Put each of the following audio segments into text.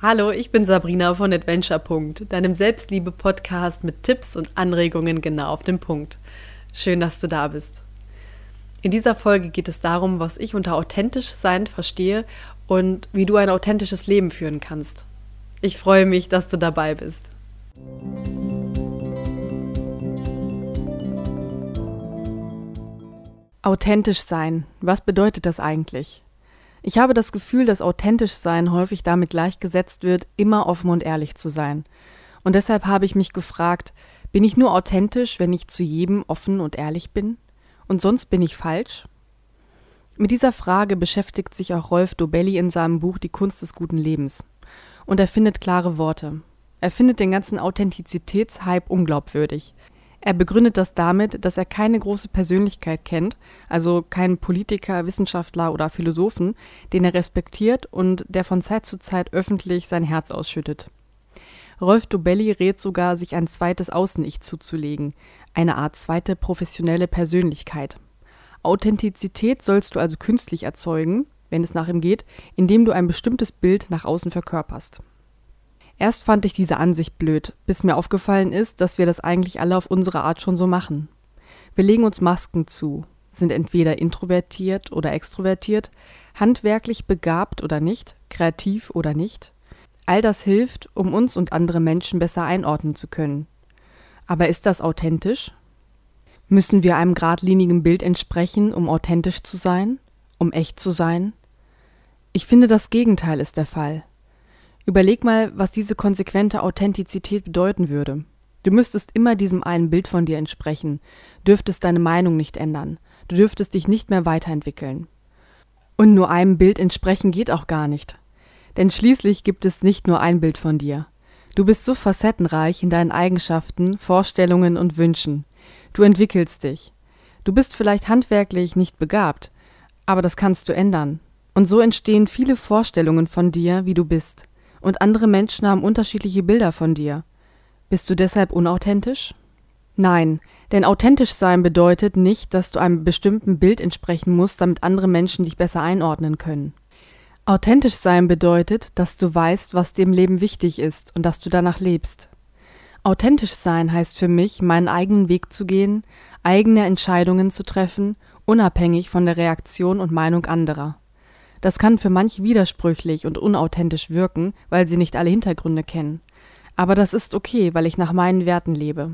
Hallo, ich bin Sabrina von Adventure. deinem Selbstliebe-Podcast mit Tipps und Anregungen genau auf den Punkt. Schön, dass du da bist. In dieser Folge geht es darum, was ich unter authentisch sein verstehe und wie du ein authentisches Leben führen kannst. Ich freue mich, dass du dabei bist. Authentisch sein. Was bedeutet das eigentlich? Ich habe das Gefühl, dass authentisch sein häufig damit gleichgesetzt wird, immer offen und ehrlich zu sein. Und deshalb habe ich mich gefragt, bin ich nur authentisch, wenn ich zu jedem offen und ehrlich bin? Und sonst bin ich falsch? Mit dieser Frage beschäftigt sich auch Rolf Dobelli in seinem Buch Die Kunst des guten Lebens. Und er findet klare Worte. Er findet den ganzen Authentizitätshype unglaubwürdig. Er begründet das damit, dass er keine große Persönlichkeit kennt, also keinen Politiker, Wissenschaftler oder Philosophen, den er respektiert und der von Zeit zu Zeit öffentlich sein Herz ausschüttet. Rolf Dobelli rät sogar, sich ein zweites Außen-Ich zuzulegen, eine Art zweite professionelle Persönlichkeit. Authentizität sollst du also künstlich erzeugen, wenn es nach ihm geht, indem du ein bestimmtes Bild nach außen verkörperst. Erst fand ich diese Ansicht blöd, bis mir aufgefallen ist, dass wir das eigentlich alle auf unsere Art schon so machen. Wir legen uns Masken zu, sind entweder introvertiert oder extrovertiert, handwerklich begabt oder nicht, kreativ oder nicht. All das hilft, um uns und andere Menschen besser einordnen zu können. Aber ist das authentisch? Müssen wir einem geradlinigen Bild entsprechen, um authentisch zu sein, um echt zu sein? Ich finde, das Gegenteil ist der Fall. Überleg mal, was diese konsequente Authentizität bedeuten würde. Du müsstest immer diesem einen Bild von dir entsprechen, dürftest deine Meinung nicht ändern, du dürftest dich nicht mehr weiterentwickeln. Und nur einem Bild entsprechen geht auch gar nicht. Denn schließlich gibt es nicht nur ein Bild von dir. Du bist so facettenreich in deinen Eigenschaften, Vorstellungen und Wünschen. Du entwickelst dich. Du bist vielleicht handwerklich nicht begabt, aber das kannst du ändern. Und so entstehen viele Vorstellungen von dir, wie du bist und andere Menschen haben unterschiedliche Bilder von dir. Bist du deshalb unauthentisch? Nein, denn authentisch sein bedeutet nicht, dass du einem bestimmten Bild entsprechen musst, damit andere Menschen dich besser einordnen können. Authentisch sein bedeutet, dass du weißt, was dir im Leben wichtig ist und dass du danach lebst. Authentisch sein heißt für mich, meinen eigenen Weg zu gehen, eigene Entscheidungen zu treffen, unabhängig von der Reaktion und Meinung anderer. Das kann für manche widersprüchlich und unauthentisch wirken, weil sie nicht alle Hintergründe kennen. Aber das ist okay, weil ich nach meinen Werten lebe.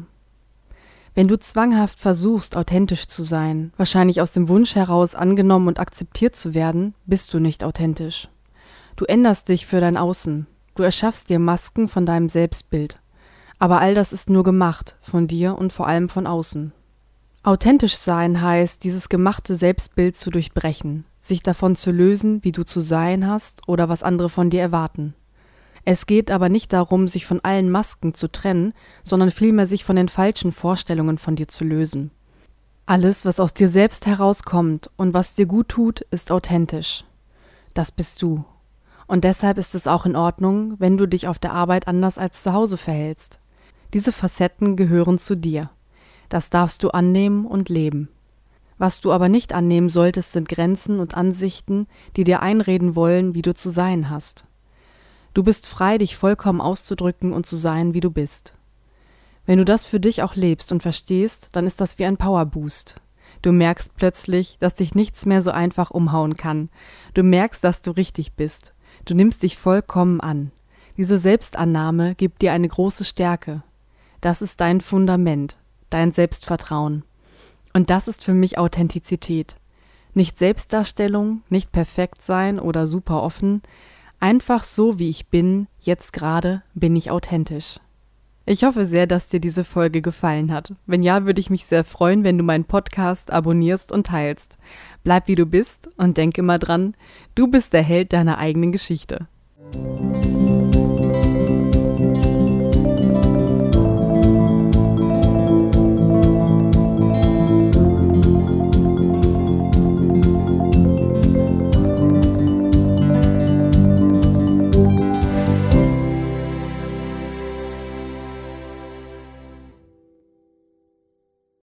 Wenn du zwanghaft versuchst, authentisch zu sein, wahrscheinlich aus dem Wunsch heraus angenommen und akzeptiert zu werden, bist du nicht authentisch. Du änderst dich für dein Außen, du erschaffst dir Masken von deinem Selbstbild. Aber all das ist nur gemacht, von dir und vor allem von außen. Authentisch sein heißt, dieses gemachte Selbstbild zu durchbrechen, sich davon zu lösen, wie du zu sein hast oder was andere von dir erwarten. Es geht aber nicht darum, sich von allen Masken zu trennen, sondern vielmehr sich von den falschen Vorstellungen von dir zu lösen. Alles, was aus dir selbst herauskommt und was dir gut tut, ist authentisch. Das bist du. Und deshalb ist es auch in Ordnung, wenn du dich auf der Arbeit anders als zu Hause verhältst. Diese Facetten gehören zu dir. Das darfst du annehmen und leben. Was du aber nicht annehmen solltest, sind Grenzen und Ansichten, die dir einreden wollen, wie du zu sein hast. Du bist frei, dich vollkommen auszudrücken und zu sein, wie du bist. Wenn du das für dich auch lebst und verstehst, dann ist das wie ein Powerboost. Du merkst plötzlich, dass dich nichts mehr so einfach umhauen kann. Du merkst, dass du richtig bist. Du nimmst dich vollkommen an. Diese Selbstannahme gibt dir eine große Stärke. Das ist dein Fundament, dein Selbstvertrauen. Und das ist für mich Authentizität. Nicht Selbstdarstellung, nicht perfekt sein oder super offen, einfach so wie ich bin, jetzt gerade bin ich authentisch. Ich hoffe sehr, dass dir diese Folge gefallen hat. Wenn ja, würde ich mich sehr freuen, wenn du meinen Podcast abonnierst und teilst. Bleib wie du bist und denk immer dran, du bist der Held deiner eigenen Geschichte.